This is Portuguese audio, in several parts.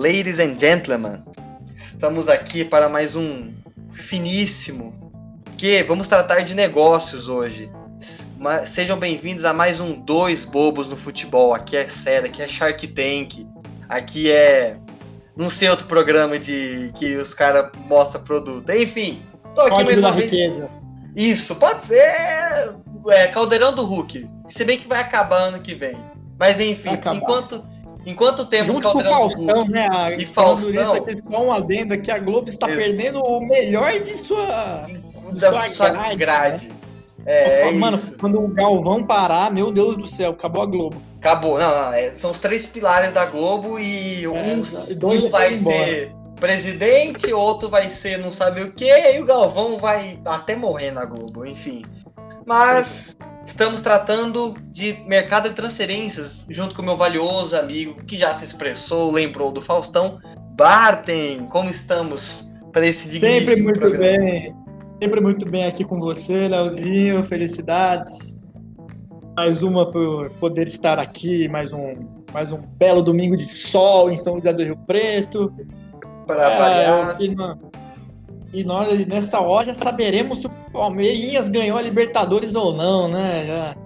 ladies and gentlemen, estamos aqui para mais um finíssimo que vamos tratar de negócios hoje. Sejam bem-vindos a mais um Dois Bobos no Futebol. Aqui é sério, aqui é Shark Tank, aqui é. Não sei outro programa de que os caras mostram produto. Enfim, tô aqui mais uma vez. Riqueza. Isso, pode ser. É, Caldeirão do Hulk. Se bem que vai acabar ano que vem. Mas enfim, enquanto. Enquanto temos Junto Caldeirão com Faustão, do né? A, e Faustão... Isso só uma adenda que a Globo está perdendo o melhor de sua, de sua, sua grade. grade. Né? É, é mano, isso. quando o Galvão parar, meu Deus do céu, acabou a Globo. Acabou, não, não é, são os três pilares da Globo e é, um, um vai ser presidente, outro vai ser não sabe o que, e o Galvão vai até morrer na Globo, enfim. Mas estamos tratando de mercado de transferências, junto com meu valioso amigo, que já se expressou, lembrou do Faustão, Bartem, como estamos para esse digníssimo Sempre muito programa? bem. Sempre muito bem aqui com você, Leozinho. Felicidades. Mais uma por poder estar aqui, mais um, mais um belo domingo de sol em São José do Rio Preto. Para é. E, e nós, nessa hora, já saberemos se o Palmeiras ganhou a Libertadores ou não, né? Já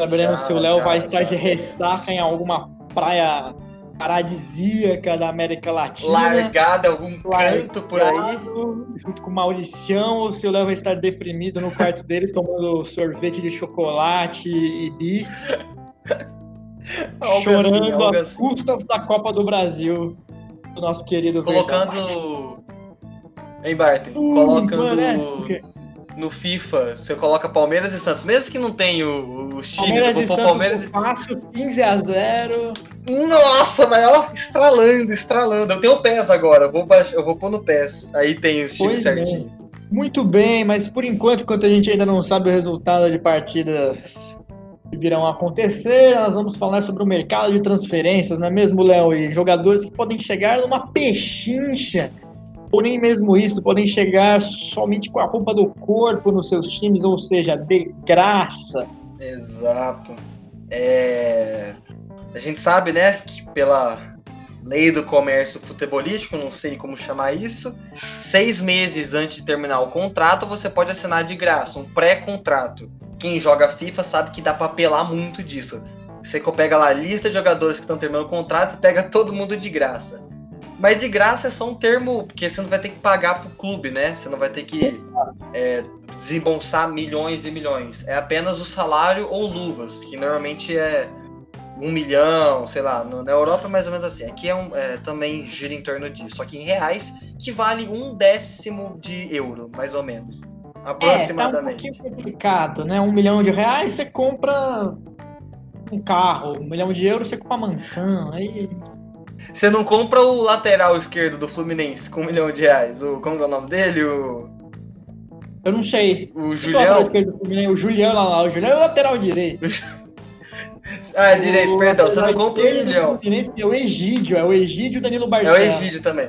saberemos já, se o Léo vai estar já. de ressaca em alguma praia paradisíaca da América Latina. Largada algum canto por aí. Junto com o Mauricião, ou se o Léo vai estar deprimido no quarto dele tomando sorvete de chocolate e bis. chorando assim, às assim. custas da Copa do Brasil. Do nosso querido Colocando. Hein, Barton? Uh, colocando. Mano, é no FIFA, você coloca Palmeiras e Santos, mesmo que não tenha os times, Palmeiras vou pôr Palmeiras e fácil, 15 a 0. Nossa, mas ó, estralando, estralando. Eu tenho o PES agora, eu vou, baixar, eu vou pôr no PES. Aí tem os times certinho. Muito bem, mas por enquanto, enquanto a gente ainda não sabe o resultado de partidas que virão acontecer, nós vamos falar sobre o mercado de transferências, não é mesmo, Léo? E jogadores que podem chegar numa pechincha nem mesmo isso, podem chegar somente com a roupa do corpo nos seus times, ou seja, de graça. Exato. É... A gente sabe, né, que pela lei do comércio futebolístico, não sei como chamar isso, seis meses antes de terminar o contrato, você pode assinar de graça, um pré-contrato. Quem joga FIFA sabe que dá para apelar muito disso. Você pega lá a lista de jogadores que estão terminando o contrato e pega todo mundo de graça. Mas de graça é só um termo, porque você não vai ter que pagar pro clube, né? Você não vai ter que é, desembolsar milhões e milhões. É apenas o salário ou luvas, que normalmente é um milhão, sei lá. Na Europa é mais ou menos assim. Aqui é, um, é também gira em torno disso. Só que em reais, que vale um décimo de euro, mais ou menos. Aproximadamente. É, tá um pouquinho complicado, né? Um milhão de reais você compra um carro, um milhão de euros você compra uma mansão. Aí você não compra o lateral esquerdo do Fluminense com um milhão de reais. O, como é o nome dele? O... Eu não sei. O, o Julião. O Julião lá, lá. O Julião é o lateral direito. ah, direito, o perdão. Você não compra o milhão. É o Egídio, é o Egídio Danilo Barcelos. É o Egídio também.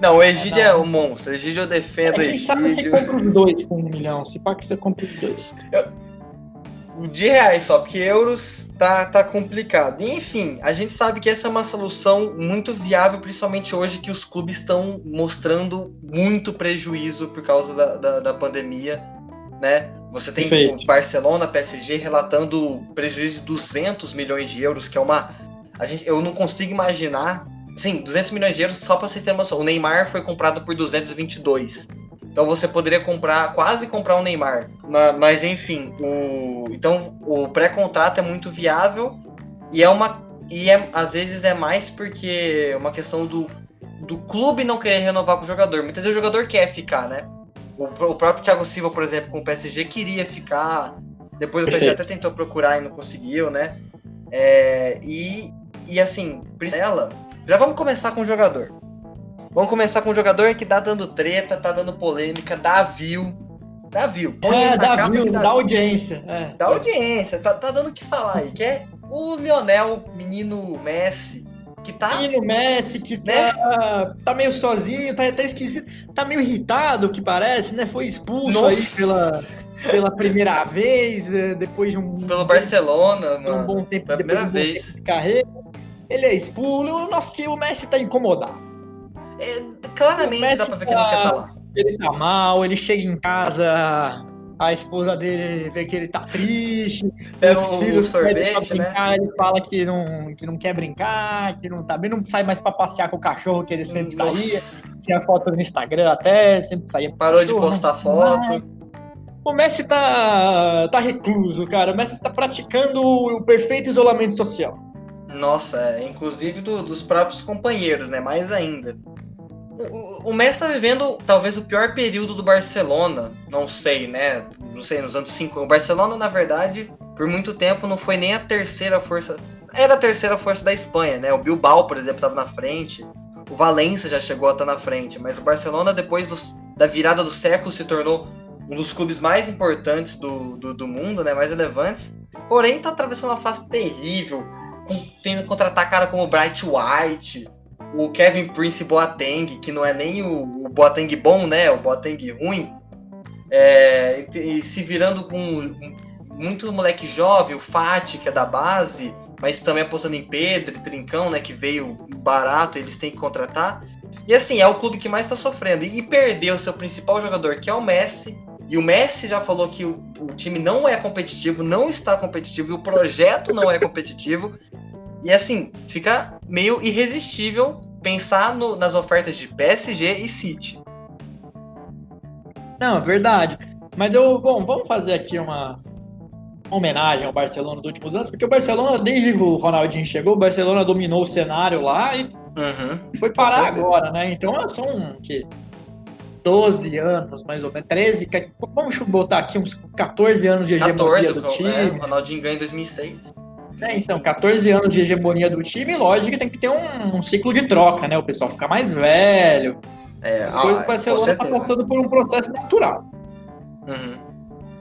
Não, o Egídio é, é o monstro. O Egídio eu defendo. É, quem sabe você compra os dois com um milhão. Se pá que você compra os dois. Eu... De reais só, porque euros tá, tá complicado. E, enfim, a gente sabe que essa é uma solução muito viável, principalmente hoje que os clubes estão mostrando muito prejuízo por causa da, da, da pandemia, né? Você tem Perfeito. o Barcelona, PSG relatando prejuízo de 200 milhões de euros, que é uma a gente, eu não consigo imaginar. Sim, 200 milhões de euros só para vocês terem uma noção. O Neymar foi comprado por 222. Então você poderia comprar, quase comprar um Neymar. Mas enfim, o, então o pré-contrato é muito viável e é uma e é, às vezes é mais porque é uma questão do, do clube não querer renovar com o jogador. Muitas vezes o jogador quer ficar, né? O, o próprio Thiago Silva, por exemplo, com o PSG queria ficar. Depois o PSG até tentou procurar e não conseguiu, né? É, e, e assim, ela. Já vamos começar com o jogador. Vamos começar com um jogador que tá dando treta, tá dando polêmica, dá view. Dá view. Põe é, dá view, dá, dá audiência. É. Dá audiência, tá, tá dando o que falar aí. Que é o Lionel, menino Messi, que tá. Menino Messi, que né? tá, tá meio sozinho, tá até esquisito, tá meio irritado, que parece, né? Foi expulso Nossa. aí pela, pela primeira vez, é, depois de um. Pelo Barcelona, mano. Um bom tempo, Pela primeira vez. de carreira. ele é expulso, o nosso que o Messi tá incomodado. É, claramente dá pra ver que ele não quer estar tá lá. Ele tá mal, ele chega em casa, a esposa dele vê que ele tá triste, Pega os filhos sorvete, brincar, né? ele fala que não, que não quer brincar, que não tá bem, não sai mais pra passear com o cachorro que ele sempre Nossa. saía, tinha foto no Instagram até, sempre saía Parou cachorro, de postar foto. O Messi tá, tá recluso, cara. O Messi está praticando o perfeito isolamento social. Nossa, é, inclusive do, dos próprios companheiros, né? Mais ainda. O, Messi está vivendo talvez o pior período do Barcelona. Não sei, né? Não sei, nos anos 50. O Barcelona, na verdade, por muito tempo não foi nem a terceira força. Era a terceira força da Espanha, né? O Bilbao, por exemplo, estava na frente. O Valência já chegou a estar na frente. Mas o Barcelona, depois da virada do século, se tornou um dos clubes mais importantes do, do, do mundo, né? Mais relevantes. Porém, está atravessando uma fase terrível tendo que contratar cara como o Bright White, o Kevin Prince Boateng, que não é nem o, o Boateng bom, né? O Boateng ruim. É, e, se virando com muito moleque jovem, o Fati, que é da base, mas também apostando em Pedro e Trincão, né? Que veio barato, eles têm que contratar. E assim, é o clube que mais está sofrendo. E, e perdeu o seu principal jogador, que é o Messi. E o Messi já falou que o, o time não é competitivo, não está competitivo, e o projeto não é competitivo. E assim, fica meio irresistível pensar no, nas ofertas de PSG e City. Não, verdade. Mas eu, bom, vamos fazer aqui uma homenagem ao Barcelona dos últimos anos, porque o Barcelona, desde que o Ronaldinho chegou, o Barcelona dominou o cenário lá e uhum, foi parar agora, né? Então são que 12 anos, mais ou menos, 13, vamos botar aqui uns 14 anos de hegemonia 14, do time. É, o Ronaldinho ganha em 2006. É, então, 14 anos de hegemonia do time, lógico que tem que ter um, um ciclo de troca, né? O pessoal fica mais velho. É, As ah, coisas do Barcelona tá passando por um processo natural. Uhum.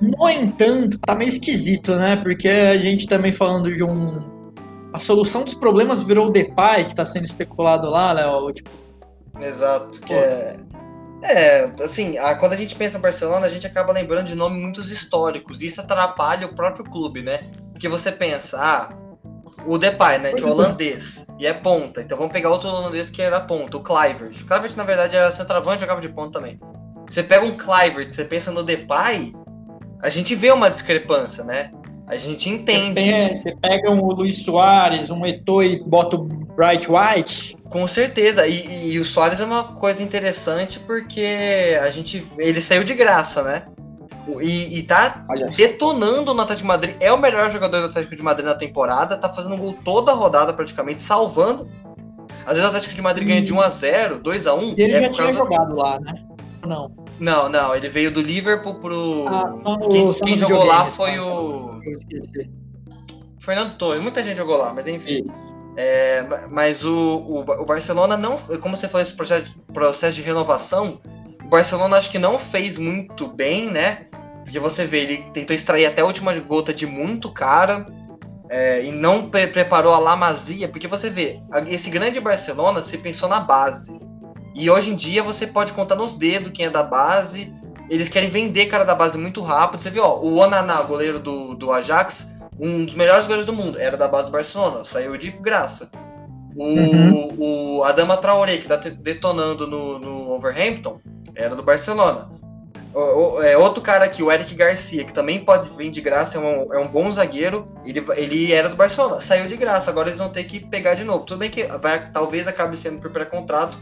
No entanto, tá meio esquisito, né? Porque a gente também falando de um. A solução dos problemas virou o Depay, que tá sendo especulado lá, Léo. Tipo... Exato, que é. É, assim, a, quando a gente pensa no Barcelona, a gente acaba lembrando de nomes muito históricos. E isso atrapalha o próprio clube, né? Porque você pensa, ah, o Depay, né, que é holandês, e é ponta. Então vamos pegar outro holandês que era ponta, o Clivert. O Clivert, na verdade, era centroavante e jogava de ponta também. Você pega um Clivert, você pensa no Depay, a gente vê uma discrepância, né? A gente entende. Você pega um Luiz Soares, um Eto'o e bota o Bright White. Com certeza. E, e, o Soares é uma coisa interessante porque a gente. Ele saiu de graça, né? E, e tá Olha. detonando no Atlético de Madrid. É o melhor jogador do Atlético de Madrid na temporada. Tá fazendo gol toda a rodada praticamente, salvando. Às vezes o Atlético de Madrid e... ganha de 1 a 0 2 a 1 E ele é já tinha causa... jogado lá, né? Não. Não, não. Ele veio do Liverpool pro. Ah, no, quem, quem jogou lá foi o. Eu esqueci. Fernando Torres. Muita gente jogou lá, mas enfim. É, mas o, o, o, Barcelona não. Como você falou, esse processo, processo de renovação, o Barcelona acho que não fez muito bem, né? Porque você vê, ele tentou extrair até a última gota de muito cara. É, e não pre preparou a Lamazia, porque você vê, esse grande Barcelona se pensou na base. E hoje em dia você pode contar nos dedos quem é da base. Eles querem vender cara da base muito rápido. Você viu, ó, o Onaná, goleiro do, do Ajax, um dos melhores goleiros do mundo, era da base do Barcelona, saiu de graça. O, uhum. o Adama Traoré, que tá detonando no, no Overhampton, era do Barcelona. O, o, é, outro cara aqui, o Eric Garcia, que também pode vir de graça, é um, é um bom zagueiro. Ele, ele era do Barcelona, saiu de graça, agora eles vão ter que pegar de novo. Tudo bem que vai, talvez acabe sendo por pré-contrato,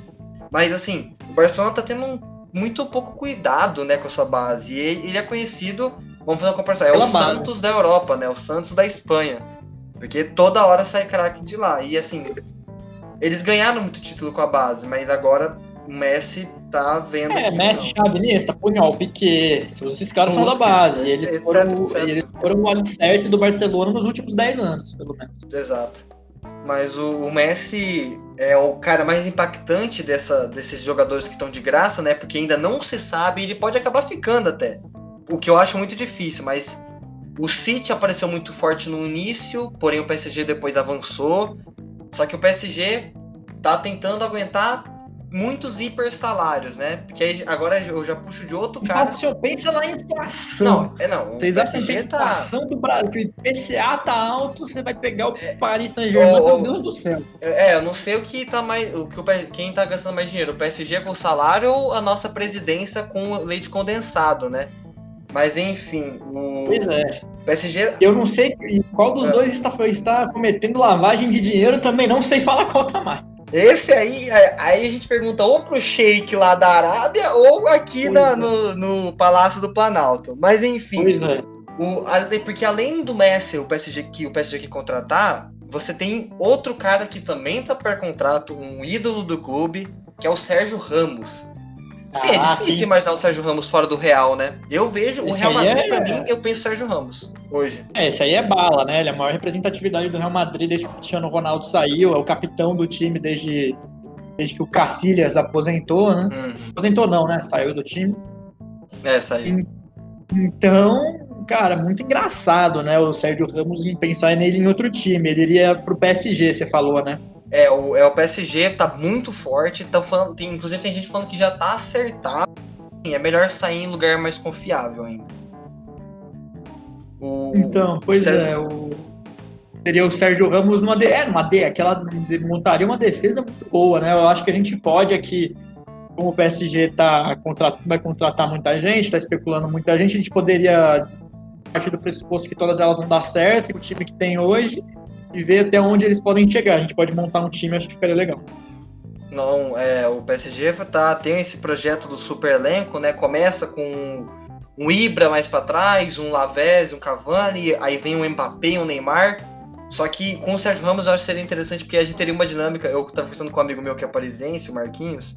mas assim, o Barcelona tá tendo um, muito pouco cuidado, né, com a sua base. E ele é conhecido, vamos fazer uma comparação, é Pela o base. Santos da Europa, né, o Santos da Espanha. Porque toda hora sai craque de lá. E assim, eles ganharam muito título com a base, mas agora o Messi tá vendo. É, Messi, Xavi, Iniesta, Punhal, Piquet, esses caras são da base. Eles, etc, foram, etc. eles foram o alicerce do Barcelona nos últimos 10 anos, pelo menos. Exato. Mas o, o, Messi é o cara mais impactante dessa, desses jogadores que estão de graça, né? Porque ainda não se sabe, ele pode acabar ficando até. O que eu acho muito difícil, mas o City apareceu muito forte no início, porém o PSG depois avançou. Só que o PSG tá tentando aguentar muitos hiper salários, né? Porque agora eu já puxo de outro cara. Inflação, pensa na inflação. Não, é não. Vocês acham que a PSG tá- inflação do Brasil, o IPCA tá alto, você vai pegar o Paris Saint-Germain, meu Deus do céu. É, eu não sei o que tá mais. O que o, quem tá gastando mais dinheiro, o PSG com o salário ou a nossa presidência com leite condensado, né? Mas enfim, o Pois é. PSG. Eu não sei qual dos É. dois está, está cometendo lavagem de dinheiro, também não sei falar qual tá mais. Esse aí, é, aí a gente pergunta ou pro Sheik lá da Arábia ou aqui na- é. no, no Palácio do Planalto. Mas enfim. Pois é. O, porque além do Messi, o PSG que o PSG que contratar, você tem outro cara que também tá per contrato, um ídolo do clube, que é o Sérgio Ramos. Sim, é Ah, difícil quem- imaginar o Sérgio Ramos fora do Real, né? Eu vejo o Esse Real aí Madrid, é- pra mim, eu penso Sérgio Ramos hoje. É, esse aí é bala, né? Ele é a maior representatividade do Real Madrid desde que o Cristiano Ronaldo saiu, é o capitão do time desde, desde que o Cacilhas aposentou, né? Uhum. Aposentou não, né? Saiu do time. É, aí. Então, cara, muito engraçado, né? O Sérgio Ramos em pensar nele em outro time. Ele iria pro PSG, você falou, né? É, o, é, o PSG tá muito forte, tá falando, tem, inclusive tem gente falando que já tá acertado. É melhor sair em lugar mais confiável ainda. O, Então, pois Sérgio- é, o... seria o Sérgio Ramos numa D, é, numa D, aquela montaria uma defesa muito boa, né? Eu acho que a gente pode aqui, como o PSG tá, vai contratar muita gente, tá especulando muita gente, a gente poderia partir do pressuposto que todas elas vão dar certo, e o time que tem hoje, e ver até onde eles podem chegar. A gente pode montar um time, acho que ficaria legal. Não, é, o PSG tá, tem esse projeto do super elenco, né? Começa com um Ibra mais pra trás, um Lavezzi, um Cavani, aí vem um Mbappé um Neymar. Só que com o Sérgio Ramos eu acho que seria interessante porque a gente teria uma dinâmica. Eu tava conversando com um amigo meu que é parisiense, o Marquinhos.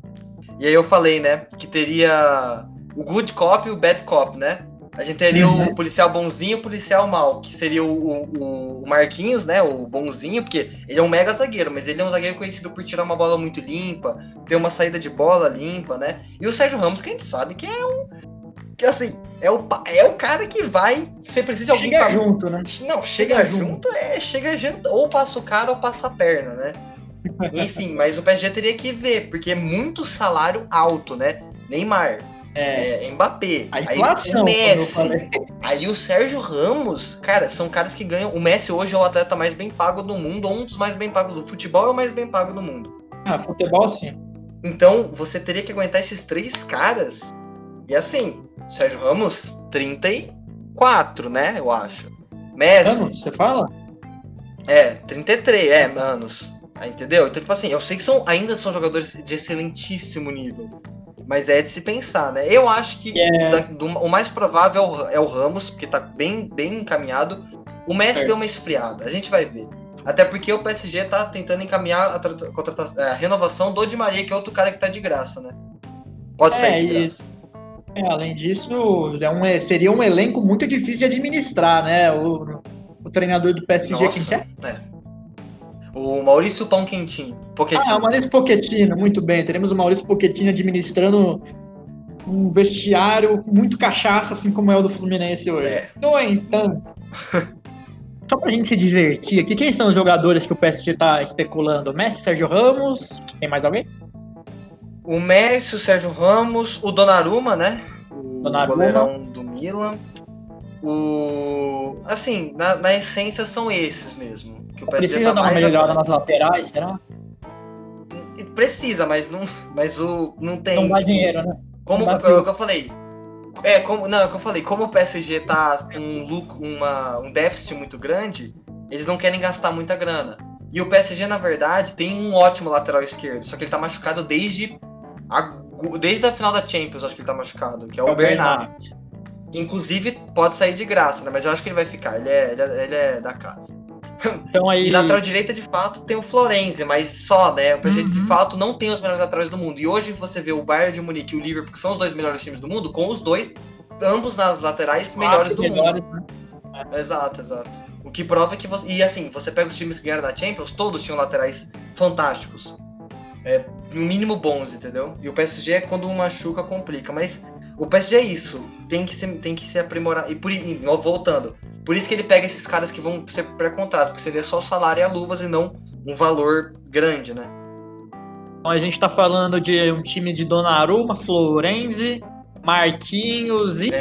E aí eu falei, né, que teria o good cop e o bad cop, né? A gente teria Uhum. o policial bonzinho e o policial mal, que seria o, o, o Marquinhos, né? O bonzinho, porque ele é um mega zagueiro, mas ele é um zagueiro conhecido por tirar uma bola muito limpa, ter uma saída de bola limpa, né? E o Sérgio Ramos, que a gente sabe que é um. Que assim, é o, é o cara que vai. Você precisa de alguém Chega pra- junto, né? Não, chega, Chega junto, é, chega junto, ou passa o cara ou passa a perna, né? Enfim, mas o PSG teria que ver, porque é muito salário alto, né? Neymar, É, é, Mbappé, a aí inflação, o como eu Messi, aí o Sérgio Ramos, cara, são caras que ganham. O Messi hoje é o atleta mais bem pago do mundo, ou um dos mais bem pagos do futebol, é o mais bem pago do mundo. Ah, futebol sim. Então, você teria que aguentar esses três caras. E assim, Sérgio Ramos, 34, né? Eu acho. Messi, Anos, você fala? é, 33, é, anos. Aí, entendeu? Então, tipo assim, eu sei que são, ainda são jogadores de excelentíssimo nível. Mas é de se pensar, né? Eu acho que É. da- do- o mais provável é o, é o Ramos, porque tá bem, bem encaminhado. O Messi Certo. deu uma esfriada, a gente vai ver. Até porque o PSG tá tentando encaminhar a, contrata- é, a renovação do Di Maria, que é outro cara que tá de graça, né? Pode É, sair de graça. É, além disso, é um, seria um elenco muito difícil de administrar, né? O, o treinador do PSG, quem que é? é. O Maurício Pão Quentinho. Pochettino. Ah, o Maurício Pochettino, muito bem. Teremos o Maurício Pochettino administrando um vestiário muito cachaça, assim como é o do Fluminense hoje. É. No entanto, só pra gente se divertir aqui, quem são os jogadores que o PSG tá especulando? Messi, Sérgio Ramos, tem mais alguém? O Messi, o Sérgio Ramos, o Donnarumma, né? O Donnarumma. goleirão do Milan. O... Assim, na, na essência são esses mesmo. Que o PSG Precisa tá dar uma melhorada nas laterais, será? Precisa, mas não, mas o não tem. Não dá dinheiro, né? Como é o que eu falei. É, como, não, é o que eu falei, como o PSG tá com um, lucro, uma, um déficit muito grande, eles não querem gastar muita grana. E o PSG, na verdade, tem um ótimo lateral esquerdo, só que ele tá machucado desde a, desde a final da Champions, acho que ele tá machucado, que é o, Bernard. Que, inclusive pode sair de graça, né? Mas eu acho que ele vai ficar, ele é, ele é, ele é da casa. Então aí. E lateral direita, de fato, tem o Florenzi, mas só, né? O PSG, de Uhum. fato, não tem os melhores laterais do mundo. E hoje você vê o Bayern de Munique e o Liverpool, que são os dois melhores times do mundo, com os dois, ambos nas laterais melhores do melhores, mundo. né? Exato, exato. O que prova que você. E assim, você pega os times que ganharam da Champions, todos tinham laterais fantásticos. É, no mínimo bons, entendeu? E o PSG, quando um machuca, complica. Mas o PSG é isso. Tem que se, tem que se aprimorar. E por e, voltando. Por isso que ele pega esses caras que vão ser pré-contrato, porque seria só o salário e a luvas e não um valor grande, né? Então a gente tá falando de um time de Donnarumma, Florenzi, Marquinhos e.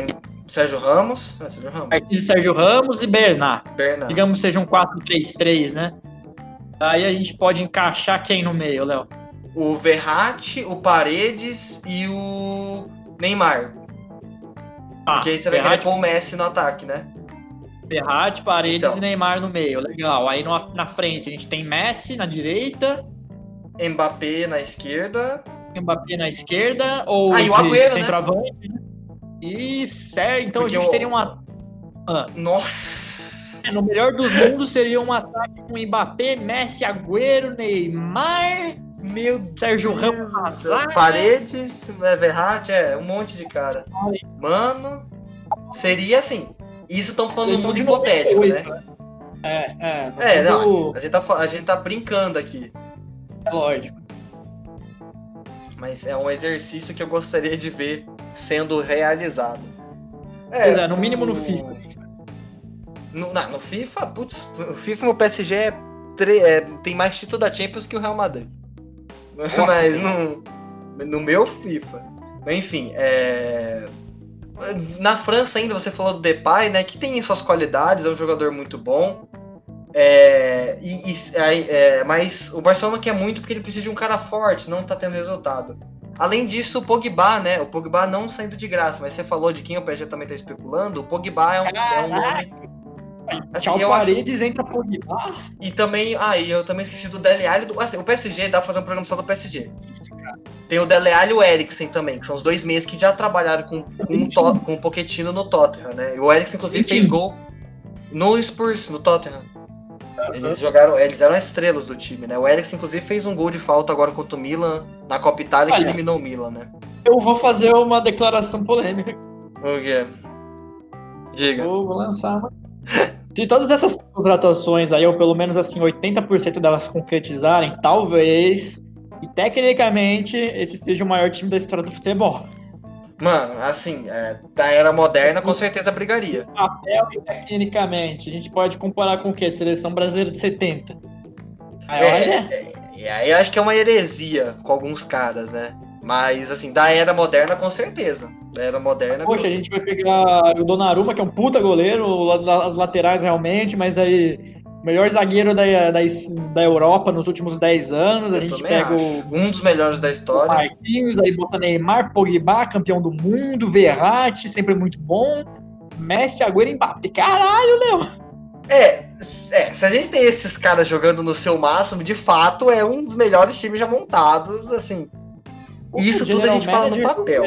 Sérgio Ramos. É, Sérgio Ramos. Marquinhos e Sérgio Ramos e Bernard. Bernard. Digamos que seja um 4-3-3, né? Aí a gente pode encaixar quem no meio, Léo? O Verratti, o Paredes e o Neymar. Ah, Porque aí você vai querer pôr o Messi no ataque, né? Verratti, Paredes Então. e Neymar no meio. Legal. Aí no- na frente a gente tem Messi na direita, Mbappé na esquerda. Mbappé na esquerda ou Ah, e o Agüero, né? centroavante. né? E certo, então Porque a gente o- teria uma Nossa! no melhor dos mundos seria um ataque com Mbappé, Messi, Agüero, Neymar, Meu Sérgio Deus Ramos, céu. zaga. Paredes, é, Verratti, é, um monte de cara. Mano, seria assim. Isso estão falando Seleção muito de hipotético, 98, né? É, é. É, não, a gente, tá, a gente tá brincando aqui. é lógico. Mas é um exercício que eu gostaria de ver sendo realizado. Pois é, no mínimo no o- FIFA. No, não, no FIFA, putz, o FIFA o PSG é, tre- é, tem mais título da Champions que o Real Madrid. Mas no, no meu FIFA. Enfim, é... na França ainda você falou do Depay, né? Que tem suas qualidades, é um jogador muito bom. É, e, e- aí, é, mas o Barcelona quer muito porque ele precisa de um cara forte, não tá tendo resultado. Além disso, o Pogba, né? O Pogba não saindo de graça, mas você falou de quem o PSG também tá especulando. O Pogba é um, é um nome. Assim, Tchau eu acho- Paredes entra Pogba. e também, ah, e eu também esqueci do Dele Alli. Do, assim, o PSG dá pra fazer um programa só do PSG. Tem o Dele Alli e o Eriksen também, que são os dois meias que já trabalharam com, com, o, To- com o Pochettino no Tottenham, né? E o Eriksen, inclusive, fez gol no Spurs, no Tottenham. Eles jogaram, eles eram as estrelas do time, né? O Eriksen, inclusive, fez um gol de falta agora contra o Milan, na Copa Itália, que Olha. eliminou o Milan, né? Eu vou fazer uma declaração polêmica. O quê? Diga. Eu vou lançar uma. Se todas essas contratações aí, ou pelo menos assim, 80% delas concretizarem, talvez, e tecnicamente, esse seja o maior time da história do futebol. Mano, assim, é, da era moderna, com certeza brigaria. Papel e tecnicamente, a gente pode comparar com o quê? Seleção brasileira de 70. Aí, É, olha, E aí eu acho que é uma heresia com alguns caras, né? Mas, assim, da era moderna, com certeza. Da era moderna. poxa, a gente vai pegar o Donnarumma, que é um puta goleiro, as laterais realmente, mas aí, o melhor zagueiro da, da, da Europa nos últimos 10 anos, a eu gente também pega o acho. Um dos melhores da história. Marquinhos, aí bota Neymar, Pogba, campeão do mundo, Verratti, sempre muito bom, Messi, Agüero e Mbappé. Caralho, Léo! É, é, se a gente tem esses caras jogando no seu máximo, de fato, é um dos melhores times já montados, assim. Isso tudo a gente fala no papel.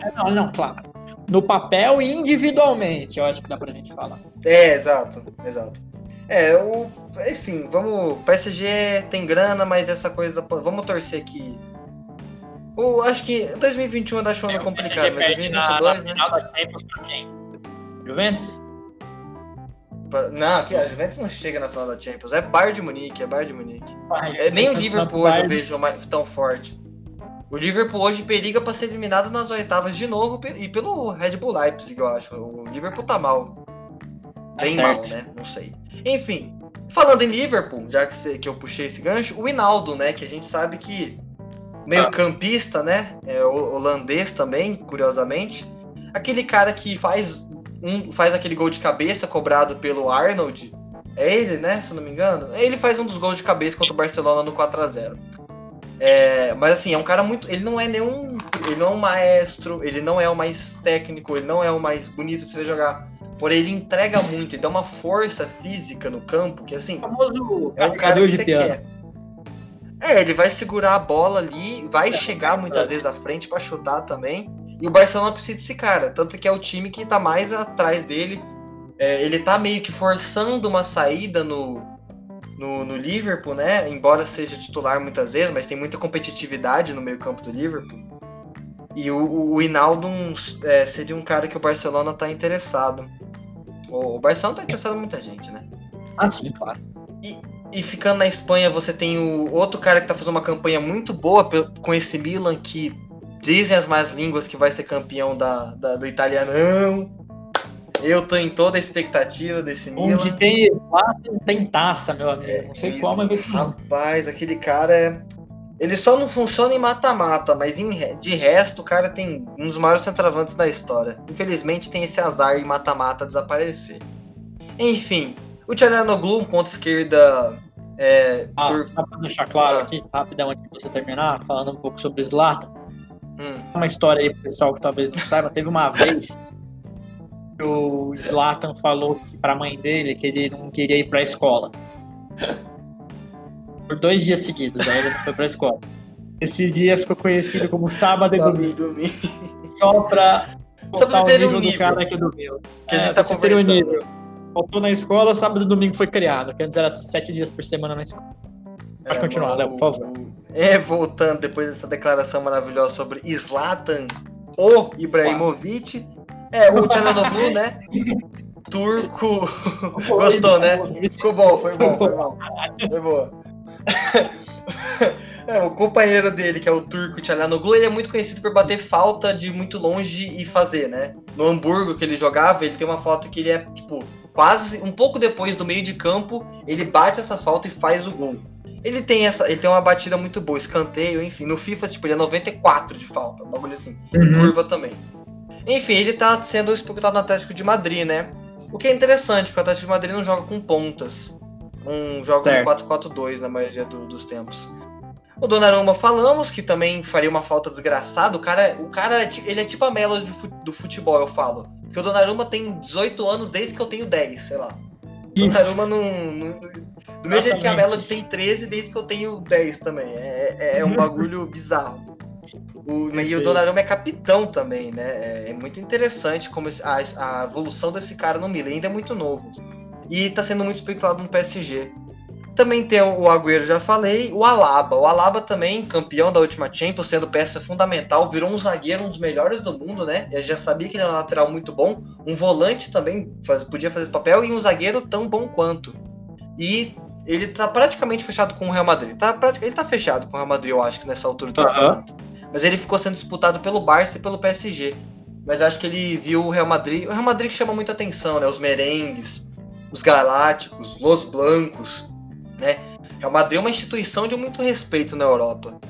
É, não, não, claro. No papel e individualmente, eu acho que dá pra gente falar. É, exato, exato. É, o. Enfim, vamos. PSG tem grana, mas essa coisa. Vamos torcer que. O, acho que 2021 eu acho um ano complicado, mas 2022, né? final da Champions pra quem? Juventus? Não, aqui, a Juventus não chega na final da Champions. É Bayern de Munique, é Bayern de Munique. É, nem o Liverpool hoje eu vejo mais- tão forte. O Liverpool hoje periga pra ser eliminado nas oitavas de novo e pelo Red Bull Leipzig, eu acho. O Liverpool tá mal. Tá Bem mal, certo. né? Não sei. Enfim, falando em Liverpool, já que, você- que eu puxei esse gancho, o Hinaldo, né? Que a gente sabe que meio campista, né? É ho- holandês também, curiosamente. Aquele cara que faz, um, faz aquele gol de cabeça cobrado pelo Arnold. É ele, né? Se eu não me engano. Ele faz um dos gols de cabeça contra o Barcelona no 4x0. É, mas assim, é um cara muito. Ele não é nenhum. Ele não é um maestro, ele não é o mais técnico, ele não é o mais bonito de se ver jogar. Porém, ele entrega muito, ele dá uma força física no campo que assim. O famoso É um cara que você piano. quer. É, ele vai segurar a bola ali, vai chegar muitas vezes à frente pra chutar também. E o Barcelona precisa desse cara, tanto que é o time que tá mais atrás dele. É, ele tá meio que forçando uma saída no, no, no Liverpool, né? Embora seja titular muitas vezes, mas tem muita competitividade no meio-campo do Liverpool. E o, o, é, seria um cara que o Barcelona tá interessado. O, o Barcelona tá interessado em muita gente, né? Ah, sim, claro. E ficando na Espanha, você tem o outro cara que tá fazendo uma campanha muito boa com esse Milan, que dizem as más línguas que vai ser campeão da, da- do italianão. Eu tô em toda a expectativa desse Milan. Onde tem lá, tem taça, meu amigo. Não sei Isso, qual, mas vai. Rapaz, aquele cara é. Ele só não funciona em mata-mata, mas em, de resto, o cara tem um dos maiores centroavantes da história. Infelizmente, tem esse azar em mata-mata desaparecer. Enfim, o Tchalanoglu, um ponto esquerda. É, ah, por... Só pra deixar claro ah. aqui, rapidão, antes de você terminar, falando um pouco sobre Zlatan. Hum. Uma história aí pro pessoal que talvez não saiba. Teve uma vez o Zlatan falou pra mãe dele que ele não queria ir pra escola por dois dias seguidos, aí ele foi pra escola. Esse dia ficou conhecido como sábado e domingo. Só pra só pra você ter um nível cara que dormiu. Que é, a gente tá ter um nível. Faltou na escola, sábado e domingo foi criado, que antes era sete dias por semana na escola. Pode é, continuar, Léo, por favor. É, voltando depois dessa declaração maravilhosa sobre Zlatan ou Ibrahimovic. É, o Tchalanoglu, né? Turco. Gostou, né? Ficou bom, foi bom, foi bom. Foi boa. é, o companheiro dele, que é o turco Tchalanoglu, ele é muito conhecido por bater falta de muito longe e fazer, né? No Hamburgo que ele jogava, ele tem uma falta que ele é, tipo, quase um pouco depois do meio de campo, ele bate essa falta e faz o gol. Ele tem essa, ele tem uma batida muito boa, escanteio, enfim. No FIFA, tipo, ele é 94 de falta, um bagulho assim. Uhum. Curva também. Enfim, ele tá sendo executado no Atlético de Madrid, né? O que é interessante, porque o Atlético de Madrid não joga com pontas um jogo certo. 4-4-2 na maioria do, dos tempos. O Donnarumma falamos que também faria uma falta desgraçada. O cara, o cara ele é tipo a Melo do futebol, eu falo. Porque o Donnarumma tem 18 anos desde que eu tenho 10, sei lá. O Donnarumma não, não, Do mesmo jeito que a Melody tem 13 desde que eu tenho 10 também. É, é, é um bagulho bizarro. O, e o Donnarumma é capitão também, né? É, é muito interessante como esse, a, a, evolução desse cara no Milan ainda é muito novo e está sendo muito especulado no PSG. Também tem o Agüero, já falei, o Alaba. O Alaba também, campeão da última Champions, sendo peça fundamental, virou um zagueiro, um dos melhores do mundo, né? Eu já sabia que ele era um lateral muito bom, um volante também faz, podia fazer esse papel e um zagueiro tão bom quanto. E ele tá praticamente fechado com o Real Madrid. Tá, ele tá fechado com o Real Madrid, eu acho, que nessa altura do campeonato. Mas ele ficou sendo disputado pelo Barça e pelo PSG. Mas acho que ele viu o Real Madrid. O Real Madrid que chama muita atenção, né? Os merengues, os Galácticos, Los Blancos, né? Real Madrid é uma instituição de muito respeito na Europa.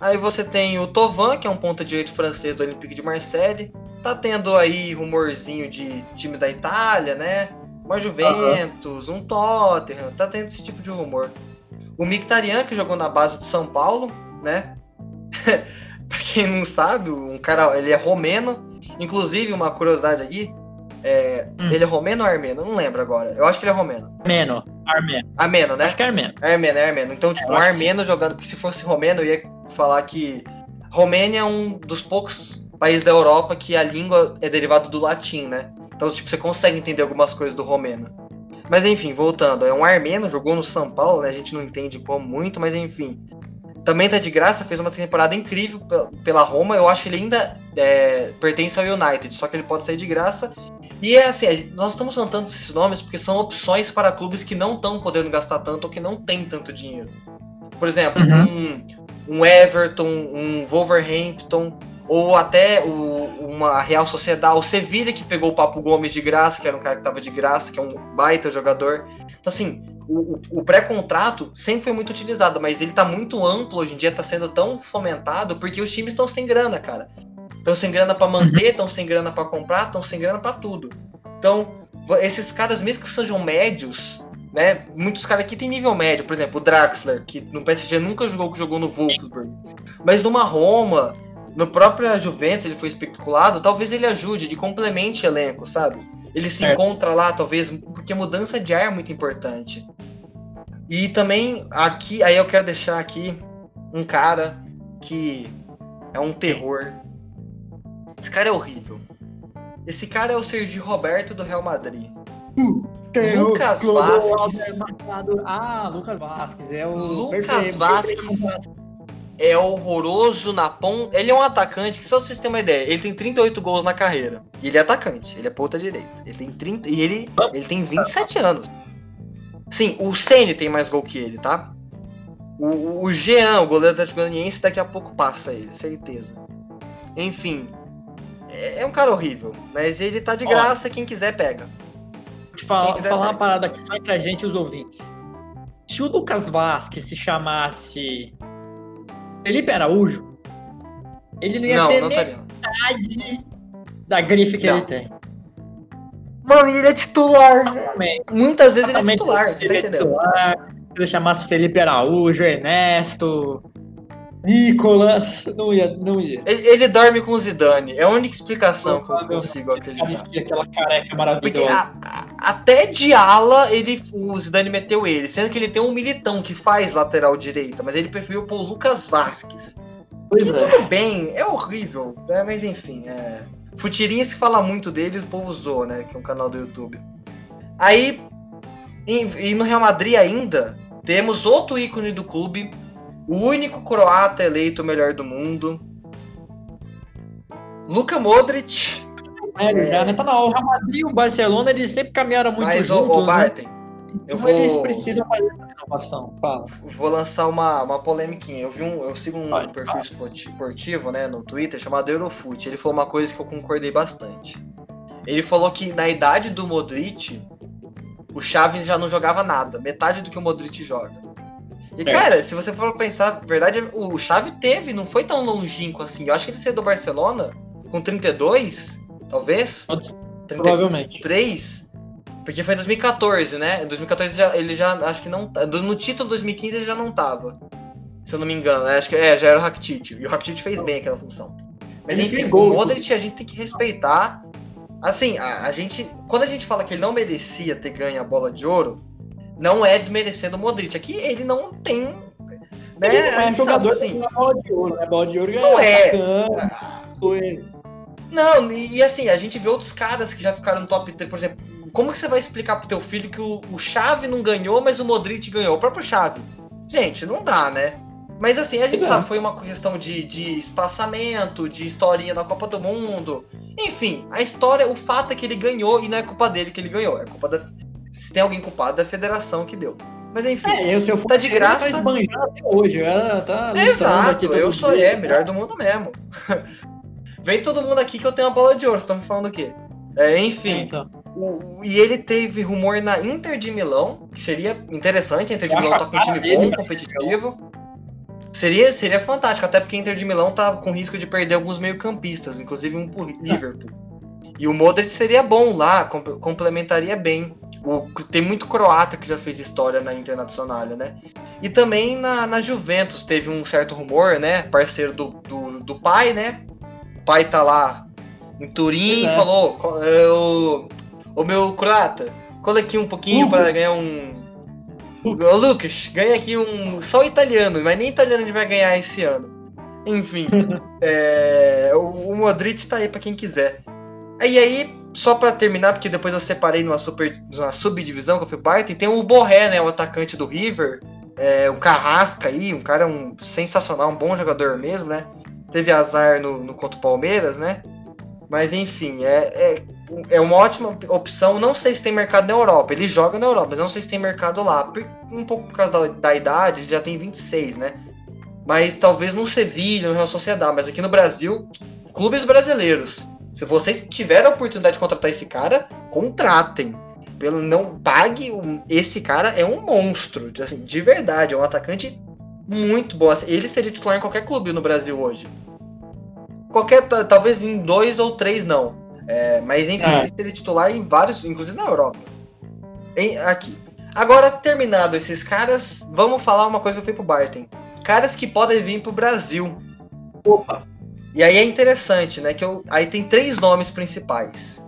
Aí você tem o Tovan, que é um ponta direito francês do Olympique de Marseille. Tá tendo aí rumorzinho de time da Itália, né? Uma Juventus, uhum. um Tottenham, tá tendo esse tipo de rumor. O Mictarian, que jogou na base do São Paulo, né? Quem não sabe, um cara, ele é romeno. Inclusive, uma curiosidade aqui, é, hum. Ele é romeno ou armeno? Não lembro agora. Eu acho que ele é romeno. Armeno. Armeno. Armeno, né? Acho que é armeno. É armeno, é armeno. Então, tipo, um armeno jogando. Porque se fosse romeno, eu ia falar que Romênia é um dos poucos países da Europa que a língua é derivada do latim, né? Então, tipo, você consegue entender algumas coisas do romeno. Mas enfim, voltando, é um armeno, jogou no São Paulo, né? A gente não entende como muito, mas enfim. Também tá de graça, fez uma temporada incrível pela Roma. Eu acho que ele ainda é, pertence ao United, só que ele pode sair de graça. E é assim, nós estamos cantando esses nomes porque são opções para clubes que não estão podendo gastar tanto ou que não têm tanto dinheiro. Por exemplo, uhum. um, um, Everton, um Wolverhampton, ou até o, uma Real Sociedade, o Sevilla que pegou o Papo Gomes de graça, que era um cara que estava de graça, que é um baita jogador. Então, assim, o, o pré-contrato sempre foi muito utilizado, mas ele está muito amplo hoje em dia, está sendo tão fomentado porque os times estão sem grana, cara. Estão sem grana para manter, estão sem grana para comprar, estão sem grana para tudo. Então, esses caras, mesmo que sejam médios, né? Muitos caras aqui têm nível médio, por exemplo, o Draxler, que no PSG nunca jogou que jogou no Wolfsburg. Mas numa Roma, no próprio Juventus, ele foi especulado, talvez ele ajude, ele complemente elenco, sabe? Ele se é. encontra lá, talvez, porque mudança de ar é muito importante. E também aqui, aí eu quero deixar aqui um cara que é um terror esse cara é horrível. Esse cara é o Sergio Roberto do Real Madrid. Lucas Vasquez. Ah, Lucas Vasquez é o. Lucas Vasquez é horroroso na ponta. Ele é um atacante que, só vocês terem uma ideia, ele tem 38 gols na carreira. E ele é atacante, ele é ponta direita. Ele tem 30. E ele, ele tem 27 anos. Sim, o Ceni tem mais gol que ele, tá? O, o Jean, o goleiro da Goianiense, daqui a pouco passa ele, certeza. Enfim, é, é um cara horrível, mas ele tá de graça, Ó, quem quiser pega. Vou te falar, quiser, falar uma parada aqui só pra gente e os ouvintes. Se o Lucas Vasquez se chamasse Felipe Araújo, ele não ia Não, ter não estaria. metade da grife que Não. ele tem. Mano, ele é titular. né? Exatamente. Muitas vezes ele é titular, você tá Ele é entendendo? titular. Se ele chamasse Felipe Araújo, Ernesto, Nicolas, não ia, não ia. Ele, ele dorme com o Zidane. É a única explicação que eu consigo acreditar. Aquela careca Porque maravilhosa. a- a- até de ala ele, o Zidane meteu ele, sendo que ele tem um militão que faz lateral direita, mas ele preferiu pôr o Lucas Vasquez. Pois é. tudo bem, é horrível, né? mas enfim, é. Futirinhas que fala muito dele, o povo usou, né? Que é um canal do YouTube. Aí, e, e no Real Madrid ainda, temos outro ícone do clube, o único croata eleito o melhor do mundo. Luka Modric, Velho já, né? Tá na hora. O Madrid e o Barcelona, eles sempre caminharam muito mas o, juntos, o né? Barton, eu Então eles vou- precisam fazer essa renovação. Fala. vou lançar uma, uma polemiquinha. Eu vi um, eu sigo um Vai, perfil esporti- esportivo, né, no Twitter chamado Eurofute. Ele falou uma coisa que eu concordei bastante. Ele falou que na idade do Modric, o Xavi já não jogava nada, metade do que o Modric joga. E É. cara, se você for pensar, na verdade, o Xavi teve, não foi tão longínquo assim. Eu acho que ele saiu do Barcelona com 32, talvez. 30, Provavelmente. 3, porque foi em 2014, né? Em 2014 ele já, ele já acho que não. tá- No título 2015 ele já não tava. Se eu não me engano, né? acho que é, já era o Rakitic. E o Rakitic fez bem aquela função. Mas Ele enfim, o Modric a gente tem que respeitar. Assim, a, a gente. Quando a gente fala que ele não merecia ter ganho a bola de ouro, não é desmerecendo o Modric. Aqui ele não tem. Né? Ele não a é gente jogador sabe, assim, bola de ouro, né? Bola de ouro Não é. atacante, foi- Não, e, e assim, a gente vê outros caras que já ficaram no top 3, por exemplo, como que você vai explicar pro teu filho que o, o Xavi não ganhou, mas o Modric ganhou? O próprio Xavi. Gente, não dá, né? Mas assim, a gente Pois é. sabe, foi uma questão de, de espaçamento, de historinha da Copa do Mundo. Enfim, a história, o fato é que ele ganhou e não é culpa dele que ele ganhou. É culpa da. Se tem alguém culpado, é da federação que deu. Mas enfim. É, eu, se eu for Tá de ele, graça. Tá até hoje. Ela tá Exato, eu sou é, melhor do mundo mesmo. Vem todo mundo aqui que eu tenho uma bola de ouro, vocês estão me falando o quê? É, É, enfim, então. o- e ele teve rumor na Inter de Milão, que seria interessante, a Inter de Eu Milão tá com um time bom, competitivo. Seria, seria fantástico, até porque a Inter de Milão tá com risco de perder alguns meio-campistas, inclusive um pro Liverpool. E o Modric seria bom lá, com- complementaria bem. O- tem muito croata que já fez história na Internacional, né? E também na, na Juventus teve um certo rumor, né? Parceiro do, do, do pai, né? O pai tá lá em Turim Pois é. falou: "Co- eu- Ô meu croata, cola aqui um pouquinho para ganhar um. Ô, Lucas, ganha aqui um. Só italiano, mas nem italiano a gente vai ganhar esse ano. Enfim, é, o, o Modric tá aí pra quem quiser. E aí, só pra terminar, porque depois eu separei numa, super, numa subdivisão que eu fui parte, tem o Borré, né? O atacante do River. É, o Carrasca aí, um cara um, sensacional, um bom jogador mesmo, né? Teve azar no, no contra o Palmeiras, né? Mas enfim, é, é, é uma ótima opção. Não sei se tem mercado na Europa. Ele joga na Europa, mas não sei se tem mercado lá. Um pouco por causa da, da idade, ele já tem 26, né? Mas talvez no Sevilha, no Real Sociedade. Mas aqui no Brasil, clubes brasileiros. Se vocês tiverem a oportunidade de contratar esse cara, contratem. Pelo não pague, esse cara é um monstro, assim, de verdade, é um atacante muito bom. Assim, Ele seria titular em qualquer clube no Brasil hoje. Qualquer, ta- talvez em dois ou três não. É, mas enfim, É. ele seria titular em vários, inclusive na Europa. Em- aqui. Agora, terminado esses caras, vamos falar uma coisa que eu fui pro Barton. Caras que podem vir pro Brasil. Opa. E aí é interessante, né? Que eu, aí tem três nomes principais.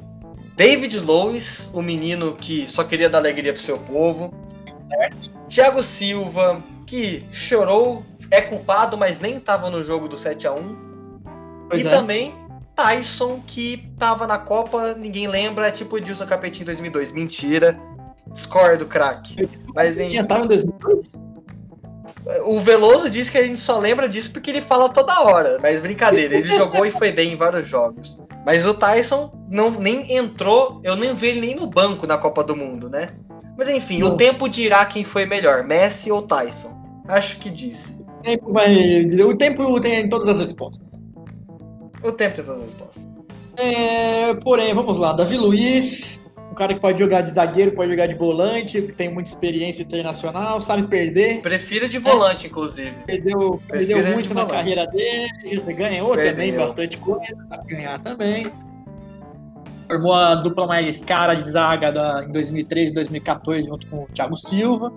David Lois, o menino que só queria dar alegria pro seu povo. Thiago Silva, que chorou, é culpado, mas nem tava no jogo do 7 a 1 Pois E é. também Tyson, que tava na Copa, ninguém lembra, é tipo o Edilson Capetinho em 2002. Mentira. Discordo, craque. Mas em, tinha tava em 2002? o Veloso disse que a gente só lembra disso porque ele fala toda hora. Mas brincadeira, ele jogou e foi bem em vários jogos. Mas o Tyson não, nem entrou, eu nem vi ele nem no banco na Copa do Mundo, né? Mas enfim, o Não. tempo dirá quem foi melhor, Messi ou Tyson. Acho que disse. O tempo vai. O tempo tem todas as respostas. O tempo tem todas as respostas. É, porém, vamos lá. Davi Luiz, cara que pode jogar de zagueiro, pode jogar de volante, que tem muita experiência internacional, sabe perder. Prefiro de volante, é. inclusive. Perdeu, perdeu muito na volante. carreira dele, você ganhou perdeu. também bastante coisa, sabe ganhar também. Formou a dupla mais cara de zaga da, em 2013 e 2014 junto com o Thiago Silva.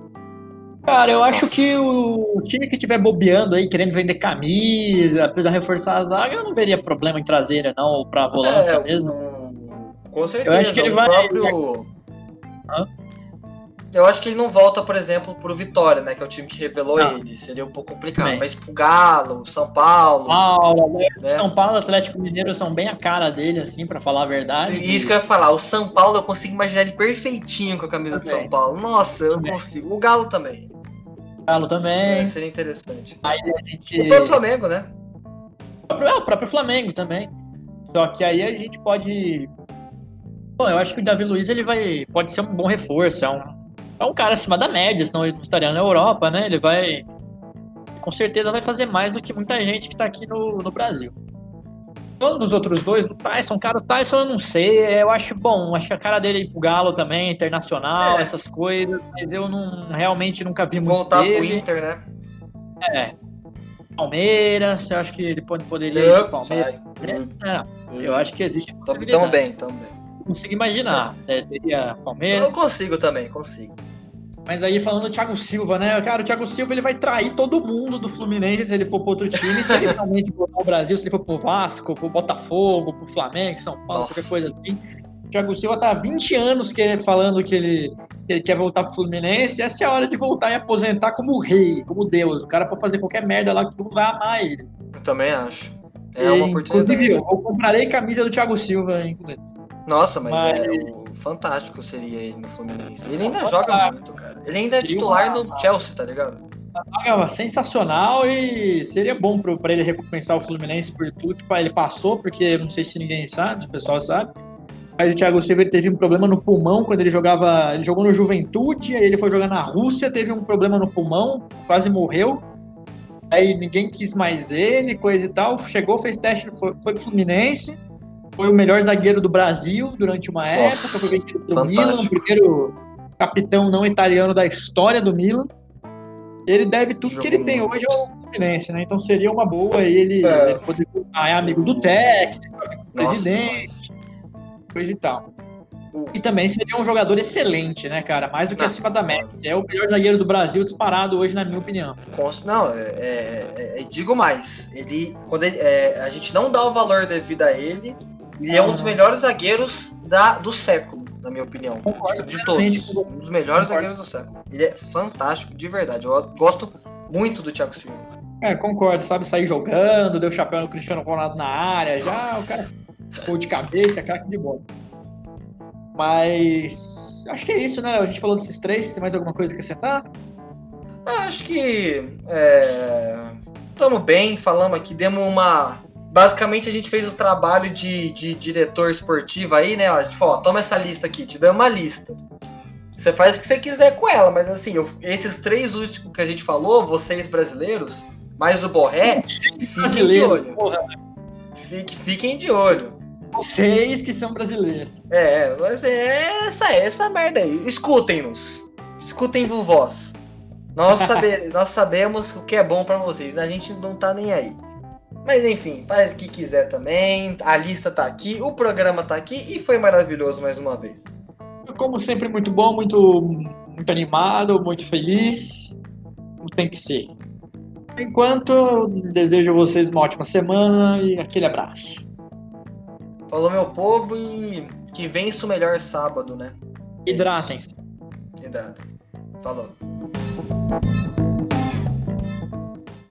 Cara, eu acho Nossa. que o time que estiver bobeando aí, querendo vender camisa, precisa reforçar a zaga, eu não veria problema em trazer não, pra volância é, mesmo. Com certeza. Eu acho que ele vai. Próprio... Hã? Eu acho que ele não volta, por exemplo, pro Vitória, né? Que é o time que revelou não. ele. Seria um pouco complicado. Bem. Mas pro Galo, São Paulo. Paulo né? São Paulo e Atlético Mineiro são bem a cara dele, assim, para falar a verdade. E isso que eu ia falar. O São Paulo eu consigo imaginar ele perfeitinho com a camisa também. do São Paulo. Nossa, eu também. consigo. O Galo também. O Galo também. É, seria interessante. Aí a gente... O próprio Flamengo, né? O próprio, é, o próprio Flamengo também. Só que aí a gente pode Bom, eu acho que o Davi Luiz ele vai, pode ser um bom reforço. É um, é um cara acima da média, senão ele não estaria na Europa, né? Ele vai. Com certeza vai fazer mais do que muita gente que está aqui no, no Brasil. Todos os outros dois, do Tyson, cara, o Tyson eu não sei, eu acho bom, acho que a cara dele pro Galo também, internacional, é. essas coisas, mas eu não realmente nunca vi muito Voltar dele. pro Inter, né? É. Palmeiras, eu acho que ele pode, poderia ir pro Palmeiras. É, é, eu acho que existe tamo bem consigo imaginar. É, teria Palmeiras. Eu consigo também, consigo. Mas aí falando do Thiago Silva, né? Cara, o Thiago Silva ele vai trair todo mundo do Fluminense se ele for para outro time, se ele realmente for o Brasil, se ele for pro Vasco, pro Botafogo, pro Flamengo, São Paulo, Nossa. qualquer coisa assim. O Thiago Silva tá há 20 anos que falando que ele, que ele quer voltar pro Fluminense. Essa é a hora de voltar e aposentar como rei, como Deus. O cara pode fazer qualquer merda lá que todo mundo vai amar ele. Eu também acho. É uma oportunidade. Inclusive, eu comprarei camisa do Thiago Silva, inclusive. Nossa, mas, mas... É, fantástico seria ele no Fluminense. Ele ainda joga muito, cara. Ele ainda é titular no Chelsea, tá ligado? Joga sensacional e seria bom para ele recompensar o Fluminense por tudo que ele passou, porque não sei se ninguém sabe, o pessoal sabe. Mas o Thiago Silva teve um problema no pulmão quando ele jogava. Ele jogou no Juventude, aí ele foi jogar na Rússia, teve um problema no pulmão, quase morreu. Aí ninguém quis mais ele, coisa e tal. Chegou, fez teste, foi, foi pro Fluminense foi o melhor zagueiro do Brasil durante uma Nossa, época, foi vendido pro Milan, o primeiro capitão não italiano da história do Milan. Ele deve tudo Jogou que ele tem hoje ao Fluminense, né? Então seria uma boa ele, é. ele poder ah, é amigo do técnico, amigo do Nossa, presidente, coisa e tal. E também seria um jogador excelente, né, cara? Mais do que não, acima da média. É o melhor zagueiro do Brasil disparado hoje, na minha opinião. Não, é, é, é, digo mais. Ele, quando ele, é, a gente não dá o valor devido a ele, ele é um dos melhores zagueiros da, do século, na minha opinião. Concordo, de todos. Um dos melhores Concordo. zagueiros do século. Ele é fantástico, de verdade. Eu gosto muito do Thiago Silva. É, concordo. Sabe sair jogando, deu chapéu no Cristiano Ronaldo na área. Já Nossa. o cara ficou de cabeça, craque de bola. Mas acho que é isso, né? A gente falou desses três. Tem mais alguma coisa que acrescentar? Acho que estamos é... bem. Falamos aqui, demos uma basicamente a gente fez o trabalho de, de diretor esportivo aí, né? A gente falou, ó, toma essa lista aqui, te damos uma lista. Você faz o que você quiser com ela, mas assim, eu, esses três últimos que a gente falou, vocês brasileiros, mais o Borré, fiquem de olho. Fique, fiquem de olho. Vocês que são brasileiros. É, mas é essa, essa merda aí. Escutem-nos. Escutem voz. Nós, sabe, nós sabemos o que é bom para vocês, a gente não tá nem aí. Mas enfim, faz o que quiser também. A lista tá aqui, o programa tá aqui e foi maravilhoso mais uma vez. Como sempre, muito bom, muito, muito animado, muito feliz. Como tem que ser. Enquanto, desejo a vocês uma ótima semana e aquele abraço. Falou, meu povo, e que vença o melhor sábado, né? Hidratem-se. Hidratem. Falou.